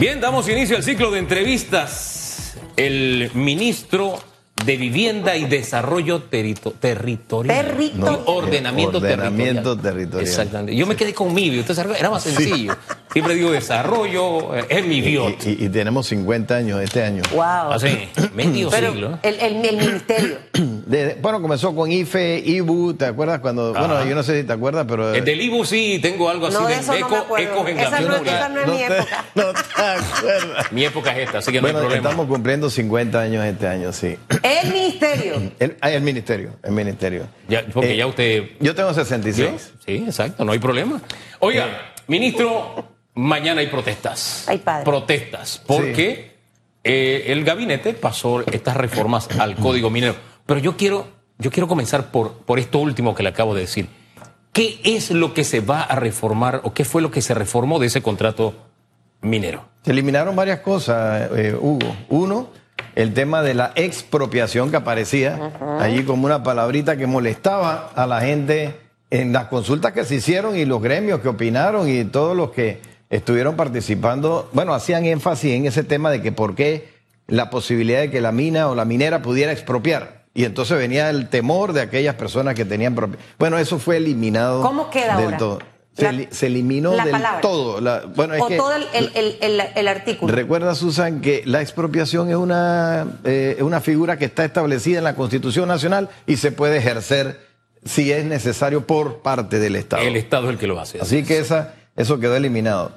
Bien, damos inicio al ciclo de entrevistas. El ministro de Vivienda y Desarrollo Terito- Territorial. Territorial. No, ordenamiento, Ordenamiento territorial. territorial. Exactamente. Yo me quedé con Mibio. Sabe, era más sencillo. Siempre digo desarrollo, eh, es mi Y, biot. y- y tenemos 50 años este año. Wow. Así, medio Pero siglo. el, el- el ministerio. Bueno, comenzó con IFE, IBU, ¿te acuerdas cuando? Bueno, yo no sé si te acuerdas, pero. El del Ibu sí, tengo algo así No, de de eso no me eco, en Esa no- esa no es mi te, época. no te acuerdas. Mi época es esta, así que no Bueno, hay problema. estamos cumpliendo 50 años este año, sí. El ministerio. El, ah, el ministerio, el ministerio. Ya, porque Eh, ya usted Yo tengo Sí, 66. sí, exacto, no hay problema. Oiga, ministro, mañana hay protestas. Ay, padre. Protestas, porque eh, el gabinete pasó estas reformas al Código Minero. Pero yo quiero, yo quiero comenzar por, por esto último que le acabo de decir. ¿Qué es lo que se va a reformar o qué fue lo que se reformó de ese contrato minero? Se eliminaron varias cosas, eh, Hugo. Uno, el tema de la expropiación que aparecía allí como una palabrita que molestaba a la gente en las consultas que se hicieron y los gremios que opinaron y todos los que estuvieron participando, bueno, hacían énfasis en ese tema de que por qué la posibilidad de que la mina o la minera pudiera expropiar. Y entonces venía el temor de aquellas personas que tenían propiedad. Bueno, eso fue eliminado ¿Cómo queda del ahora? todo. Se, La- se eliminó la del palabra. todo. La- bueno, es o que- todo el, el- el- el- el artículo. Recuerda, Susan, que la expropiación es una, eh, es una figura que está establecida en la Constitución Nacional y se puede ejercer si es necesario por parte del Estado. El Estado es el que lo hace. Así que esa, eso quedó eliminado.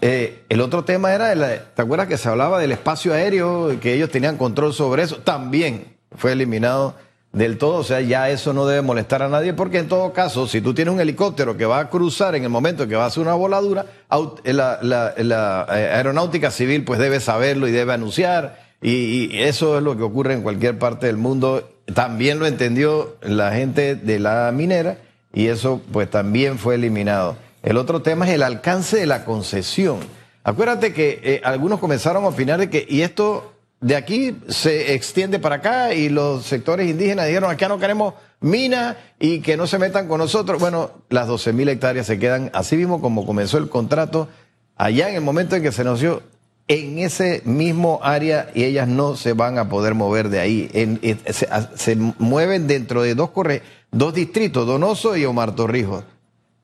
Eh, el otro tema era, el- ¿te acuerdas que se hablaba del espacio aéreo, que ellos tenían control sobre eso? También fue eliminado del todo, o sea, ya eso no debe molestar a nadie, porque en todo caso, si tú tienes un helicóptero que va a cruzar en el momento que va a hacer una voladura, eh, la, la- la, eh, aeronáutica civil pues debe saberlo y debe anunciar, y, y eso es lo que ocurre en cualquier parte del mundo. También lo entendió la gente de la minera, y eso pues también fue eliminado. El otro tema es el alcance de la concesión. Acuérdate que eh, algunos comenzaron a opinar de que, y esto de aquí se extiende para acá, y los sectores indígenas dijeron, acá no queremos mina y que no se metan con nosotros. Bueno, las 12 mil hectáreas se quedan así mismo como comenzó el contrato, allá en el momento en que se negoció, en ese mismo área y ellas no se van a poder mover de ahí. Se, se mueven dentro de dos, corre, dos distritos, Donoso y Omar Torrijos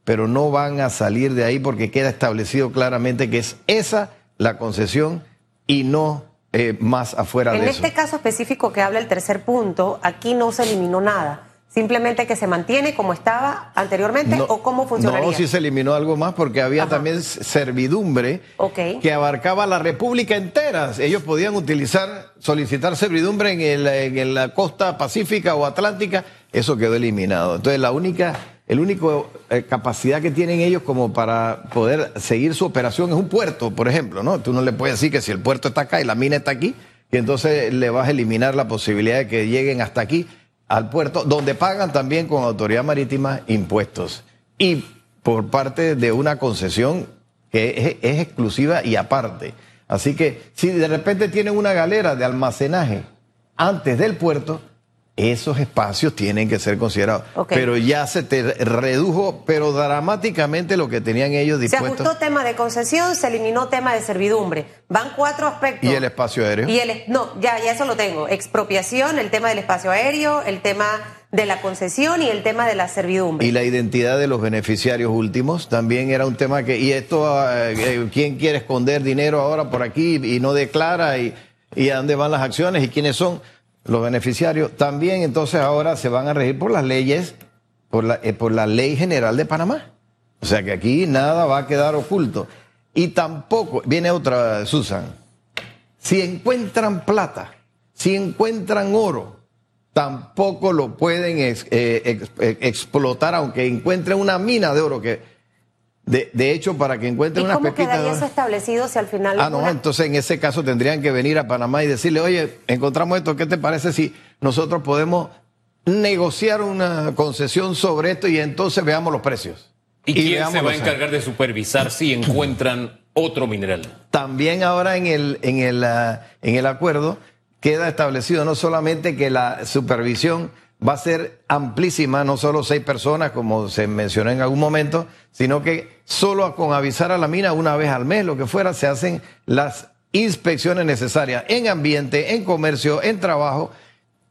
pero no van a salir de ahí porque queda establecido claramente que es esa la concesión y no eh, más afuera En de este eso. caso específico que habla el tercer punto, aquí no se eliminó nada. Simplemente que se mantiene como estaba anteriormente No, o cómo funcionaría. No, sí se eliminó algo más porque había Ajá. también servidumbre que abarcaba la República entera. Ellos podían utilizar, solicitar servidumbre en, el- en la costa pacífica o atlántica. Eso quedó eliminado. Entonces la única, el único eh, capacidad que tienen ellos como para poder seguir su operación es un puerto, por ejemplo, ¿no? Tú no le puedes decir que si el puerto está acá y la mina está aquí, y entonces le vas a eliminar la posibilidad de que lleguen hasta aquí al puerto, donde pagan también con autoridad marítima impuestos. Y por parte de una concesión que es, es exclusiva y aparte. Así que si de repente tienen una galera de almacenaje antes del puerto, esos espacios tienen que ser considerados. Pero ya se te redujo, pero dramáticamente lo que tenían ellos Se dispuestos. ajustó tema de concesión, se eliminó tema de servidumbre. Van cuatro aspectos. Y el espacio aéreo. Y el, no, ya, ya eso lo tengo. Expropiación, el tema del espacio aéreo, el tema de la concesión y el tema de la servidumbre. Y la identidad de los beneficiarios últimos también era un tema que, y esto, eh, eh, ¿quién quiere esconder dinero ahora por aquí y no declara? Y, y a dónde van las acciones y quiénes son los beneficiarios? También entonces ahora se van a regir por las leyes, por la, eh, por la ley general de Panamá. O sea que aquí nada va a quedar oculto. Y tampoco, viene otra, Susan, si encuentran plata, si encuentran oro, tampoco lo pueden eh, eh, explotar, aunque encuentren una mina de oro que, de, de hecho, para que ¿Y encuentren unas cómo pepitas. quedaría eso establecido si al final... Ah, no, entonces en ese caso tendrían que venir a Panamá y decirle, oye, encontramos esto, ¿qué te parece si nosotros podemos negociar una concesión sobre esto y entonces veamos los precios? ¿Y, quién se va a encargar de supervisar si encuentran otro mineral? También ahora en el, en el, ah, en el acuerdo queda establecido no solamente que la supervisión va a ser amplísima, no solo seis personas, como se mencionó en algún momento, sino que solo con avisar a la mina una vez al mes, lo que fuera, se hacen las inspecciones necesarias en ambiente, en comercio, en trabajo.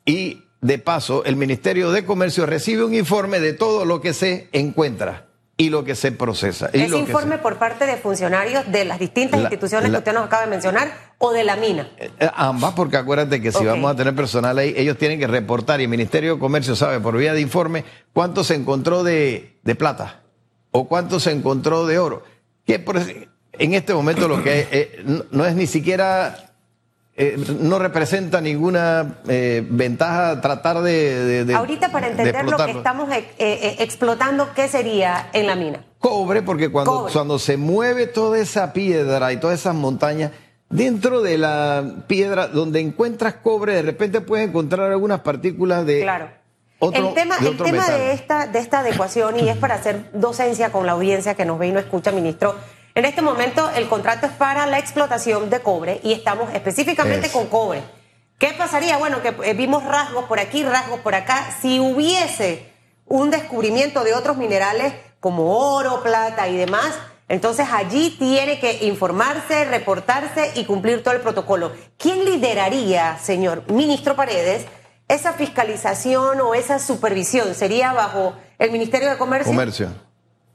Y de paso el Ministerio de Comercio recibe un informe de todo lo que se encuentra y lo que se procesa. Y ¿Ese informe por parte de funcionarios de las distintas instituciones que usted nos acaba de mencionar o de la mina? Eh, eh, ambas, porque acuérdate que si vamos a tener personal ahí, ellos tienen que reportar y el Ministerio de Comercio sabe por vía de informe cuánto se encontró de, de plata o cuánto se encontró de oro. Que por, en este momento lo que eh, no es ni siquiera eh, no representa ninguna eh, ventaja tratar de, Ahorita para entender lo que estamos explotando, ¿qué sería en la mina? Cobre, porque cuando, cuando se mueve toda esa piedra y todas esas montañas, dentro de la piedra donde encuentras cobre, de repente puedes encontrar algunas partículas de... Claro. el tema, el tema de, esta, de esta adecuación, y es para hacer docencia con la audiencia que nos ve y no escucha, ministro, en este momento el contrato es para la explotación de cobre y estamos específicamente con cobre. ¿Qué pasaría? Bueno, que eh, vimos rasgos por aquí, rasgos por acá. Si hubiese un descubrimiento de otros minerales como oro, plata y demás, entonces allí tiene que informarse, reportarse y cumplir todo el protocolo. ¿Quién lideraría, señor ministro Paredes, esa fiscalización o esa supervisión? ¿Sería bajo el Ministerio de Comercio? Comercio,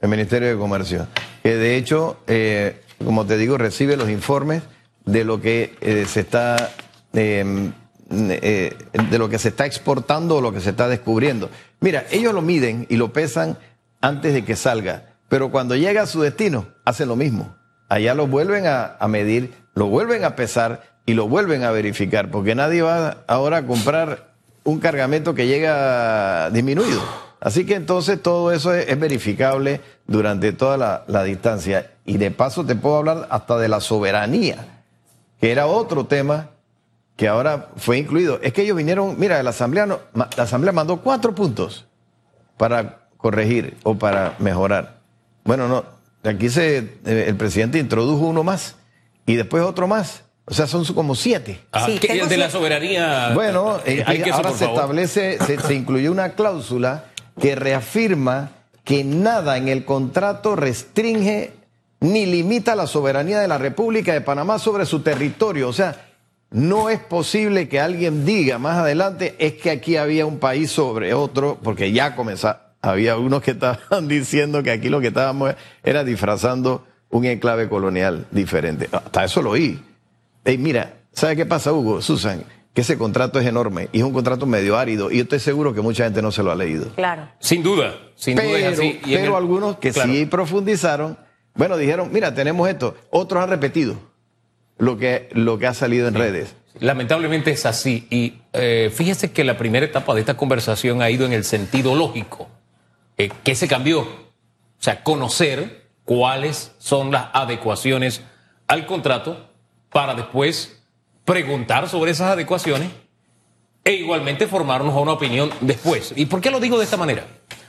el Ministerio de Comercio que de hecho, eh, como te digo, recibe los informes de lo que eh, se está em, eh, de lo que se está exportando o lo que se está descubriendo. Mira, ellos lo miden y lo pesan antes de que salga, pero cuando llega a su destino, hacen lo mismo. Allá lo vuelven a, a medir, lo vuelven a pesar y lo vuelven a verificar, porque nadie va ahora a comprar un cargamento que llega disminuido. Así que entonces todo eso es, verificable durante toda la, distancia. Y de paso te puedo hablar hasta de la soberanía, que era otro tema que ahora fue incluido. Es que ellos vinieron, mira, la asamblea, la asamblea mandó cuatro puntos para corregir o para mejorar. Bueno, no, aquí se, eh, el presidente introdujo uno más y después otro más. O sea, son como siete. Ah, sí, de la soberanía. Bueno, eh, ahora se establece, se, se incluyó una cláusula que reafirma que nada en el contrato restringe ni limita la soberanía de la República de Panamá sobre su territorio. O sea, no es posible que alguien diga más adelante es que aquí había un país sobre otro, porque ya comenzó, había unos que estaban diciendo que aquí lo que estábamos era disfrazando un enclave colonial diferente. Hasta eso lo oí. Hey, mira, ¿sabe qué pasa, Hugo? Susan, que ese contrato es enorme y es un contrato medio árido y yo estoy seguro que mucha gente no se lo ha leído. Claro. Sin duda, sin pero, duda es así. pero algunos que sí profundizaron, bueno, dijeron, mira, tenemos esto. Otros han repetido lo que, lo que ha salido en redes. Lamentablemente es así. Y eh, fíjese que la primera etapa de esta conversación ha ido en el sentido lógico. Eh, ¿Qué se cambió? O sea, conocer cuáles son las adecuaciones al contrato para después preguntar sobre esas adecuaciones e igualmente formarnos a una opinión después. ¿Y por qué lo digo de esta manera?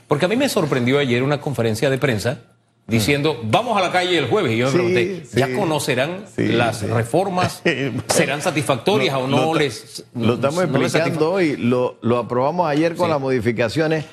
Porque a mí me sorprendió ayer una conferencia de prensa diciendo, vamos a la calle el jueves. Y yo me pregunté, ¿ya conocerán las reformas? ¿Serán satisfactorias o no les... Lo estamos explicando hoy, lo, lo, aprobamos ayer con las modificaciones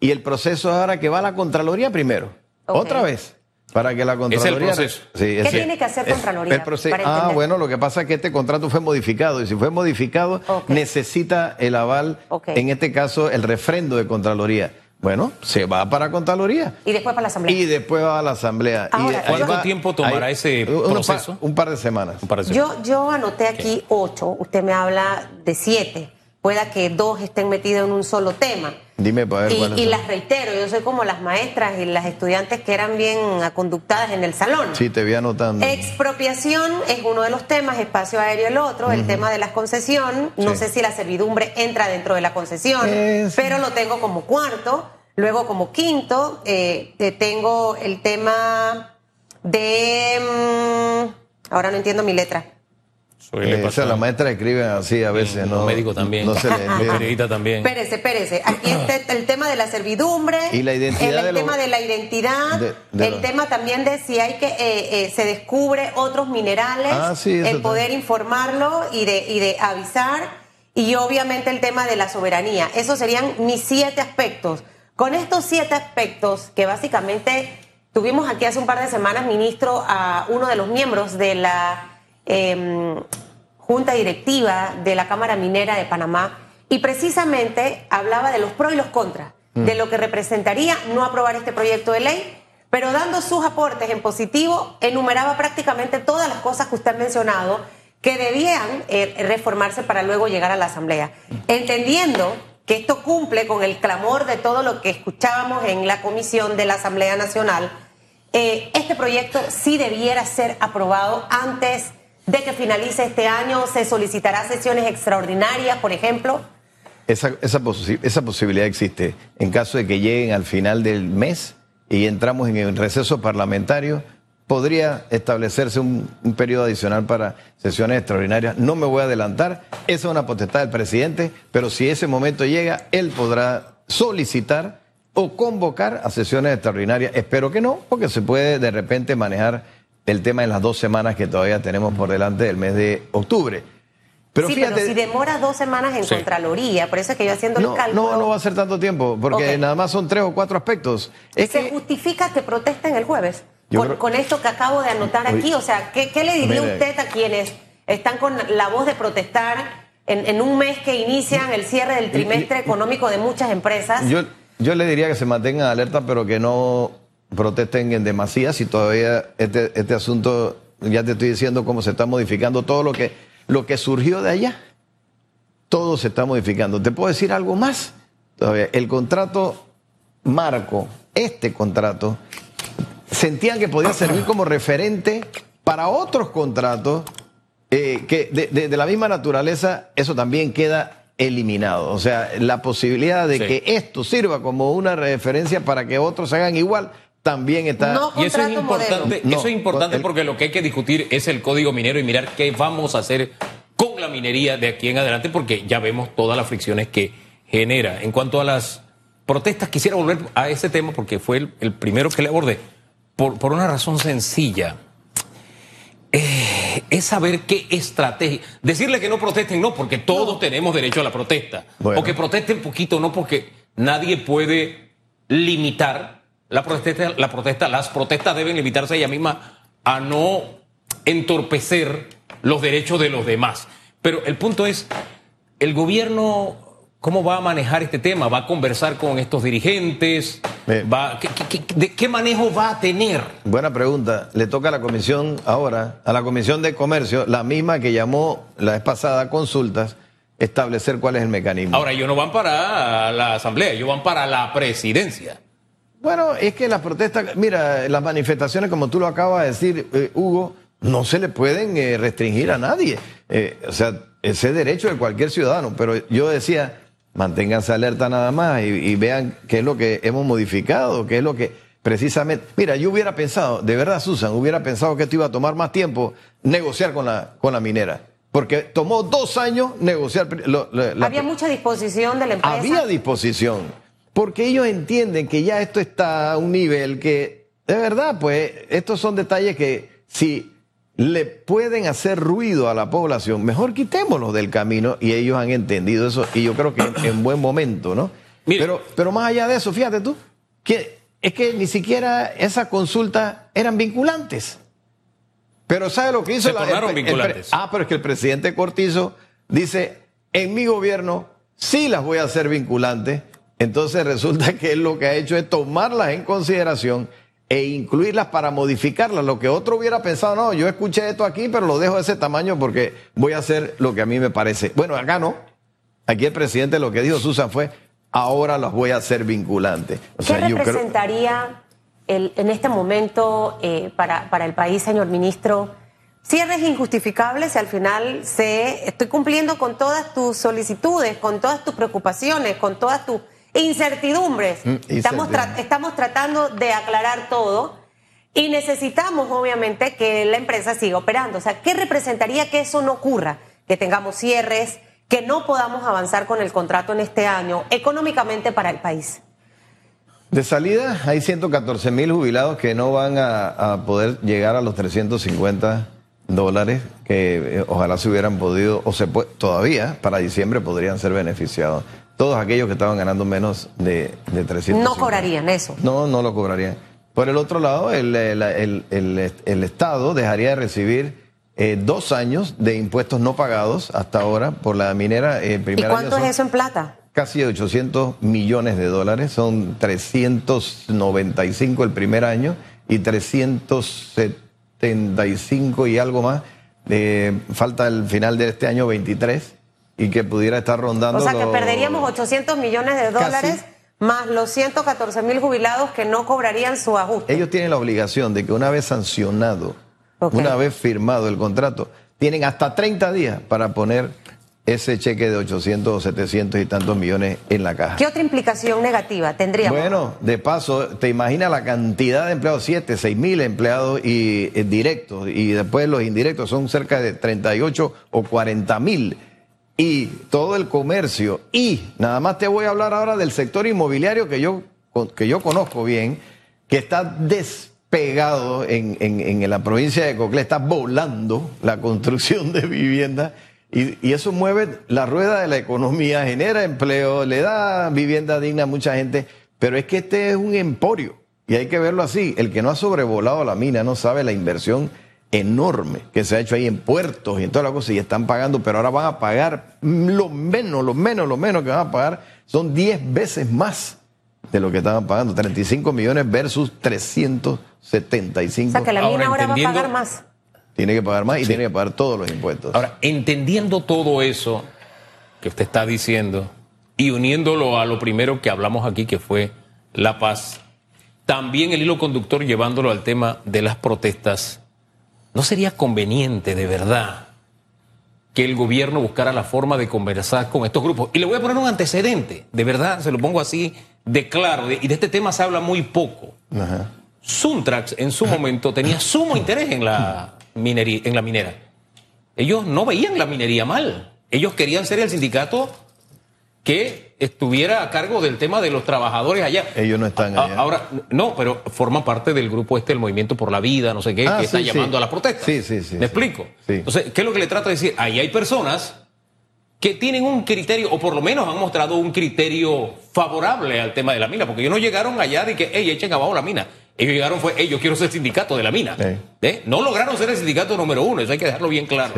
y el proceso es ahora que va a la Contraloría primero. Otra vez. Para que la Contraloría. Es el proceso. ¿Qué tiene que hacer Contraloría? El proceso. ah, bueno, lo que pasa es que este contrato fue modificado y si fue modificado, necesita el aval, en este caso, el refrendo de Contraloría. Bueno, se va para Contraloría. Y después para la Asamblea. Y después va a la Asamblea. ¿Cuánto tiempo tomará ese proceso? Un par, de semanas. Yo, yo anoté aquí ocho, usted me habla de siete. Pueda que dos estén metidos en un solo tema. Dime para ver y, y las reitero, yo soy como las maestras y las estudiantes que eran bien aconductadas en el salón. Sí, te voy anotando. Expropiación es uno de los temas, espacio aéreo el otro, el tema de la concesión. No sé si la servidumbre entra dentro de la concesión, pero lo tengo como cuarto. Luego como quinto, eh, tengo el tema de... Mm, ahora no entiendo mi letra. Eh, o sea, la maestra escribe así a veces, ¿no? médico también. No se le también. Espérese, espérese. Aquí está el tema de la servidumbre. Y la identidad. El, tema de la identidad. el tema también de si hay que. Eh, eh, se descubre otros minerales. Ah, sí, el poder informarlo y de, y de avisar. y obviamente el tema de la soberanía. Esos serían mis siete aspectos. Con estos siete aspectos que básicamente tuvimos aquí hace un par de semanas, ministro, a uno de los miembros de la em, Junta Directiva de la Cámara Minera de Panamá y precisamente hablaba de los pros y los contras, mm. de lo que representaría no aprobar este proyecto de ley pero dando sus aportes en positivo, enumeraba prácticamente todas las cosas que usted ha mencionado que debían eh, reformarse para luego llegar a la Asamblea. Entendiendo que esto cumple con el clamor de todo lo que escuchábamos en la comisión de la Asamblea Nacional, eh, este proyecto sí debiera ser aprobado antes de que finalice este año. Se solicitará sesiones extraordinarias, por ejemplo. Esa, esa, posibilidad existe. En caso de que lleguen al final del mes, y entramos en el receso parlamentario, podría establecerse un, periodo adicional para sesiones extraordinarias. No me voy a adelantar, esa es una potestad del presidente, pero si ese momento llega, él podrá solicitar o convocar a sesiones extraordinarias. Espero que no, porque se puede de repente manejar el tema en las dos semanas que todavía tenemos por delante del mes de octubre. Pero sí, pero si demora dos semanas en Contraloría, por eso es que yo haciendo el cálculo... No, no va a ser tanto tiempo, porque nada más son tres o cuatro aspectos. ¿Se justifica que protesten el jueves? Con, esto que acabo de anotar aquí, o sea, ¿qué, le diría usted a quienes están con la voz de protestar en, un mes que inician el cierre del trimestre económico de muchas empresas? Yo, yo le diría que se mantengan alerta, pero que no protesten en demasía, si todavía este, este asunto, ya te estoy diciendo cómo se está modificando todo lo que lo que surgió de allá, todo se está modificando. ¿Te puedo decir algo más? Todavía, el contrato marco, este contrato, sentían que podía servir como referente para otros contratos eh, que de, la misma naturaleza, eso también queda eliminado. O sea, la posibilidad de que esto sirva como una referencia para que otros hagan igual, también está. y eso es importante, eso es importante porque lo que hay que discutir es el código minero y mirar qué vamos a hacer con la minería de aquí en adelante, porque ya vemos todas las fricciones que genera. En cuanto a las protestas, quisiera volver a ese tema porque fue el, primero que le abordé, por, por una razón sencilla. Eh, es saber qué estrategia. Decirle que no protesten, no, porque todos tenemos derecho a la protesta. O que protesten poquito, no, porque nadie puede limitar la protesta, la protesta, las protestas deben limitarse ella misma a no entorpecer los derechos de los demás. Pero el punto es, el gobierno, ¿cómo va a manejar este tema? ¿Va a conversar con estos dirigentes? ¿Va, qué, de qué manejo va a tener? Buena pregunta. Le toca a la comisión ahora, a la comisión de comercio, la misma que llamó la vez pasada consultas, establecer cuál es el mecanismo. Ahora, ellos no van para la asamblea, ellos van para la presidencia. Bueno, es que las protestas, mira, las manifestaciones, como tú lo acabas de decir, eh, Hugo, no se le pueden eh, restringir a nadie. Eh, o sea, ese es derecho de cualquier ciudadano. Pero yo decía, manténganse alerta nada más y, vean qué es lo que hemos modificado, qué es lo que precisamente. Mira, yo hubiera pensado, de verdad, Susan, hubiera pensado que esto iba a tomar más tiempo negociar con la, con la minera. Porque tomó dos años negociar. Había mucha disposición de la empresa. Había disposición. Porque ellos entienden que ya esto está a un nivel que, de verdad, pues, estos son detalles que si le pueden hacer ruido a la población, mejor quitémoslos del camino y ellos han entendido eso y yo creo que en, buen momento, ¿no? Pero, pero más allá de eso, fíjate tú, que es que ni siquiera esas consultas eran vinculantes. Pero ¿sabe lo que hizo? Se la, vinculantes. ah, pero es que el presidente Cortizo dice, en mi gobierno sí las voy a hacer vinculantes entonces resulta que él lo que ha hecho es tomarlas en consideración e incluirlas para modificarlas. Lo que otro hubiera pensado, no, yo escuché esto aquí, pero lo dejo de ese tamaño porque voy a hacer lo que a mí me parece. Bueno, acá no. Aquí el presidente lo que dijo Susan fue, ahora las voy a hacer vinculantes. ¿Qué representaría en este momento eh, para, para el país, señor ministro? Cierres injustificables y al final se, estoy cumpliendo con todas tus solicitudes, con todas tus preocupaciones, con todas tus Incertidumbres. Mm, estamos, estamos tratando de aclarar todo y necesitamos, obviamente, que la empresa siga operando. O sea, ¿qué representaría que eso no ocurra? Que tengamos cierres, que no podamos avanzar con el contrato en este año económicamente para el país. De salida, hay 114 mil jubilados que no van a, a, poder llegar a los 350 dólares que eh, ojalá se hubieran podido, o se todavía para diciembre podrían ser beneficiados. Todos aquellos que estaban ganando menos de, de 300. No cobrarían eso. No, no lo cobrarían. Por el otro lado, el, el, Estado dejaría de recibir eh, dos años de impuestos no pagados hasta ahora por la minera. Eh, ¿Y cuánto es eso en plata? Casi 800 millones de dólares, son 395 el primer año y 375 y algo más. Eh, falta el final de este año 23 y que pudiera estar rondando. O sea, que perderíamos 800 millones de dólares. más los 114 mil jubilados que no cobrarían su ajuste. Ellos tienen la obligación de que una vez sancionado, una vez firmado el contrato, tienen hasta 30 días para poner ese cheque de 800 o 700 y tantos millones en la caja. ¿Qué otra implicación negativa tendríamos? Bueno, de paso, te imaginas la cantidad de empleados, 7, 6 mil empleados y, eh, directos, y después los indirectos son cerca de 38 o 40 mil. Y todo el comercio. Y nada más te voy a hablar ahora del sector inmobiliario que yo, que yo conozco bien, que está despegado en, en, en la provincia de Coclé, está volando la construcción de viviendas y, eso mueve la rueda de la economía, genera empleo, le da vivienda digna a mucha gente, pero es que este es un emporio y hay que verlo así. El que no ha sobrevolado la mina no sabe la inversión enorme que se ha hecho ahí en puertos y en todas las cosas y están pagando, pero ahora van a pagar lo menos, lo menos, lo menos que van a pagar son 10 veces más de lo que estaban pagando, 35 millones versus 375. O sea que la mina ahora va a pagar más. Tiene que pagar más y tiene que pagar todos los impuestos. Ahora, entendiendo todo eso que usted está diciendo y uniéndolo a lo primero que hablamos aquí, que fue la paz, también el hilo conductor llevándolo al tema de las protestas, ¿no sería conveniente de verdad que el gobierno buscara la forma de conversar con estos grupos? Y le voy a poner un antecedente, de verdad, se lo pongo así de claro, y de este tema se habla muy poco. Suntrax en su momento tenía sumo interés en la minería, en la minera. Ellos no veían la minería mal. Ellos querían ser el sindicato que estuviera a cargo del tema de los trabajadores allá. Ellos no están allá. Ahora, no, pero forman parte del grupo este, el Movimiento por la Vida, no sé qué, ah, que está llamando a las protestas. Sí, sí, sí. ¿Me explico? Entonces, ¿qué es lo que le trato de decir? Ahí hay personas que tienen un criterio, o por lo menos han mostrado un criterio favorable al tema de la mina, porque ellos no llegaron allá de que, hey, echen abajo la mina. Ellos llegaron fue, ellos yo quiero ser sindicato de la mina. ¿Eh? No lograron ser el sindicato número uno, eso hay que dejarlo bien claro.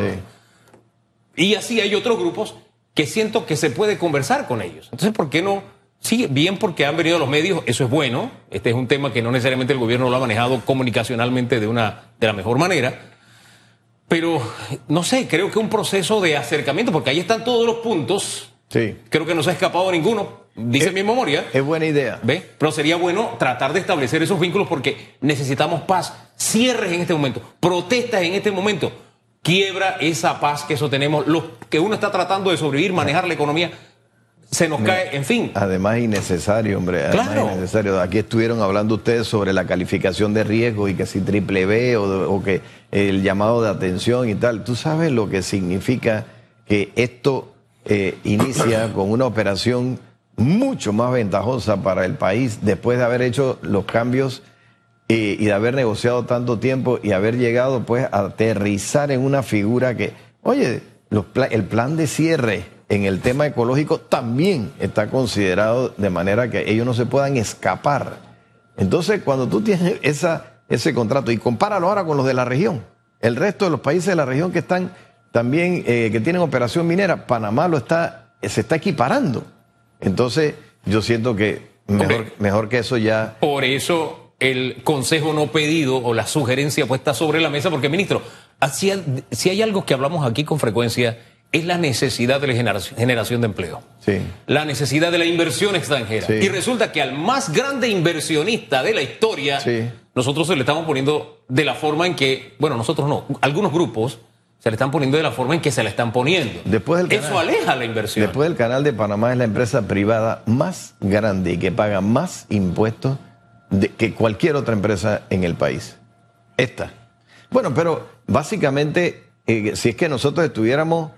Y así hay otros grupos que siento que se puede conversar con ellos. Entonces, ¿por qué no? Sí, bien porque han venido los medios, eso es bueno. Este es un tema que no necesariamente el gobierno lo ha manejado comunicacionalmente de, una, de la mejor manera. Pero, no sé, creo que un proceso de acercamiento, porque ahí están todos los puntos. Sí. Creo que no se ha escapado ninguno. Dice mi memoria. Es buena idea. ¿Ve? Pero sería bueno tratar de establecer esos vínculos porque necesitamos paz. Cierres en este momento, protestas en este momento. Quiebra esa paz que eso tenemos. Los que uno está tratando de sobrevivir, manejar la economía, se nos cae, en fin. Además, innecesario, hombre. claro. innecesario. Aquí estuvieron hablando ustedes sobre la calificación de riesgo y que si triple B o que el llamado de atención y tal. ¿Tú sabes lo que significa que esto eh, inicia con una operación mucho más ventajosa para el país después de haber hecho los cambios y, de haber negociado tanto tiempo y haber llegado pues a aterrizar en una figura que, oye, el plan de cierre en el tema ecológico también está considerado de manera que ellos no se puedan escapar. Entonces, cuando tú tienes esa, ese contrato y compáralo ahora con los de la región, el resto de los países de la región que están también, eh, que tienen operación minera, Panamá lo está, se está equiparando. Entonces, yo siento que mejor, mejor que eso ya. Por eso el consejo no pedido o la sugerencia puesta sobre la mesa, porque, ministro, si hay algo que hablamos aquí con frecuencia, es la necesidad de la generación de empleo. Sí. La necesidad de la inversión extranjera. Y resulta que al más grande inversionista de la historia, nosotros se le estamos poniendo de la forma en que, bueno, nosotros no, algunos grupos se le están poniendo de la forma en que se le están poniendo. Después del Eso aleja la inversión. Después del canal de Panamá es la empresa privada más grande y que paga más impuestos que cualquier otra empresa en el país. Esta. Bueno, pero básicamente, eh, si es que nosotros estuviéramos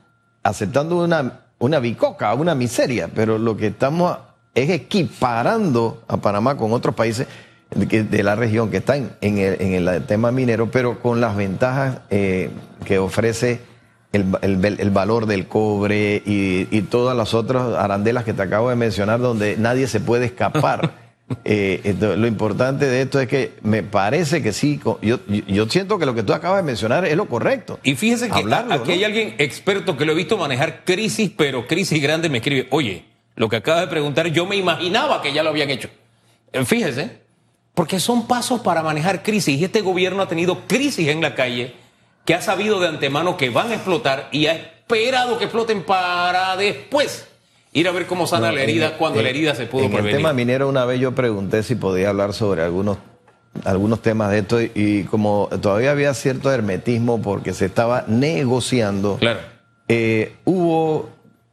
aceptando una, una bicoca, una miseria, pero lo que estamos es equiparando a Panamá con otros países de, la región que están en el, en el tema minero, pero con las ventajas eh, que ofrece el, el, valor del cobre y, y, todas las otras arandelas que te acabo de mencionar, donde nadie se puede escapar. Eh, lo importante de esto es que me parece que sí, yo, yo siento que lo que tú acabas de mencionar es lo correcto. Y fíjese que aquí hay alguien experto que lo he visto manejar crisis, pero crisis grande me escribe, oye, lo que acaba de preguntar, yo me imaginaba que ya lo habían hecho. Eh, fíjese, porque son pasos para manejar crisis y este gobierno ha tenido crisis en la calle que ha sabido de antemano que van a explotar y ha esperado que exploten para después ir a ver cómo sana la herida cuando la herida se pudo en prevenir. el tema minero una vez yo pregunté si podía hablar sobre algunos algunos temas de esto y como todavía había cierto hermetismo porque se estaba negociando, claro. Eh, hubo,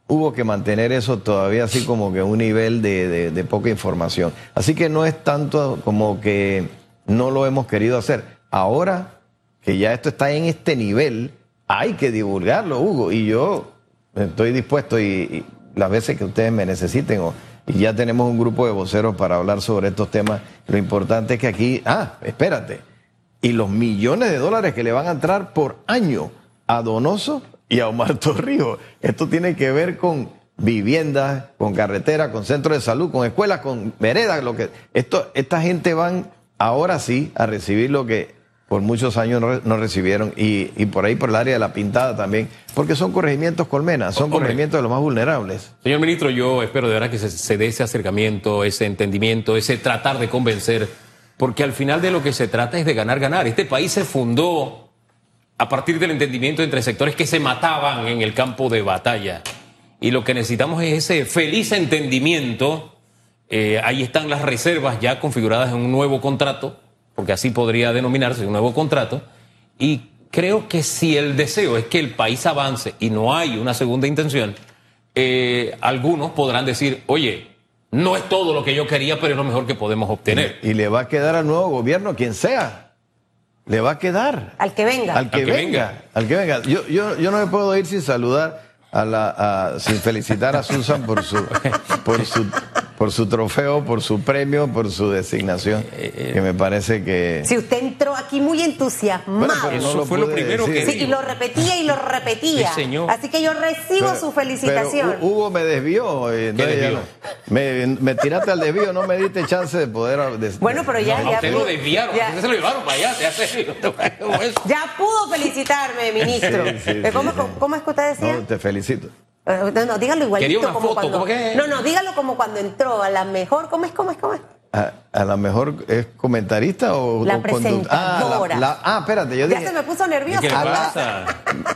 hubo que mantener eso todavía así como que un nivel de, de, poca información. Así que no es tanto como que no lo hemos querido hacer. Ahora que ya esto está en este nivel, hay que divulgarlo, Hugo, y yo estoy dispuesto y las veces que ustedes me necesiten. O, y ya tenemos un grupo de voceros para hablar sobre estos temas. Lo importante es que aquí, ah, espérate, y los millones de dólares que le van a entrar por año a Donoso y a Omar Torrijos. Esto tiene que ver con viviendas, con carreteras, con centros de salud, con escuelas, con veredas, lo que esto esta gente van ahora sí a recibir lo que por muchos años no, recibieron y, por ahí por el área de la pintada también, porque son corregimientos colmenas, son corregimientos de los más vulnerables. Señor ministro, yo espero de verdad que se, dé ese acercamiento, ese entendimiento, ese tratar de convencer, porque al final de lo que se trata es de ganar, ganar. Este país se fundó a partir del entendimiento entre sectores que se mataban en el campo de batalla. Y lo que necesitamos es ese feliz entendimiento. Eh, ahí están las reservas ya configuradas en un nuevo contrato porque así podría denominarse un nuevo contrato, y creo que si el deseo es que el país avance y no hay una segunda intención, eh, algunos podrán decir, oye, no es todo lo que yo quería, pero es lo mejor que podemos obtener. Y, le va a quedar al nuevo gobierno, quien sea. Le va a quedar. Al que venga. Al que, venga, Al que venga. Yo, yo, yo no me puedo ir sin saludar a la, sin felicitar a Susan por su, por su por su trofeo, por su premio, por su designación, que me parece que... Si usted entró aquí muy entusiasmado. eso fue lo primero que... Sí, y lo repetía y lo repetía. Así que yo recibo su felicitación. Hugo me desvió. Eh, me, me, tiraste al desvío, no me diste chance de poder... bueno, pero ya... ya usted lo desviaron, ya, se lo llevaron para allá. Ya, pudo felicitarme, ministro. ¿Cómo, ¿Cómo, es que usted decía? No, te felicito. Eh, no, no, dígalo igualito como cuando. No, no, dígalo como cuando entró a la mejor. ¿Cómo es? ¿Cómo es? ¿Cómo es? A, la mejor es comentarista o la presentadora. Ah, ah, espérate, yo dije. Ya se me puso nerviosa. ¿Qué pasa?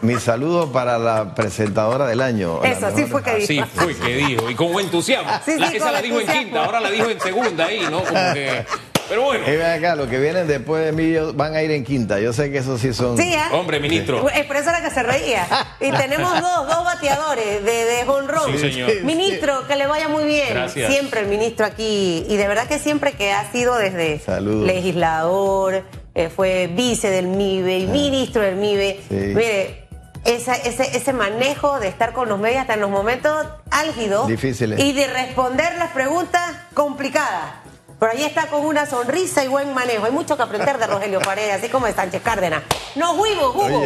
Mi saludo para la presentadora del año. Eso, así fue que dijo. Sí, fue que dijo. Y con entusiasmo. Sí, sí, esa la dijo en quinta, ahora la dijo en segunda ahí, ¿no? Como que. Pero bueno. Y ven acá, los que vienen después de mí van a ir en quinta. Yo sé que eso sí son. Sí, ¿eh? Hombre, ministro. Es por eso era que se reía. Y tenemos dos, dos bateadores de, de honrón. Sí, señor. Ministro, que le vaya muy bien. Gracias. Siempre el ministro aquí. Y de verdad que siempre que ha sido desde legislador, eh, fue vice del MIBE y ah. ministro del MIBE. Mire. ese, ese manejo de estar con los medios hasta en los momentos álgidos Difíciles. y de responder las preguntas complicadas. Pero ahí está con una sonrisa y buen manejo. Hay mucho que aprender de Rogelio Paredes, así como de Sánchez Cárdenas. Nos fuimos, Hugo.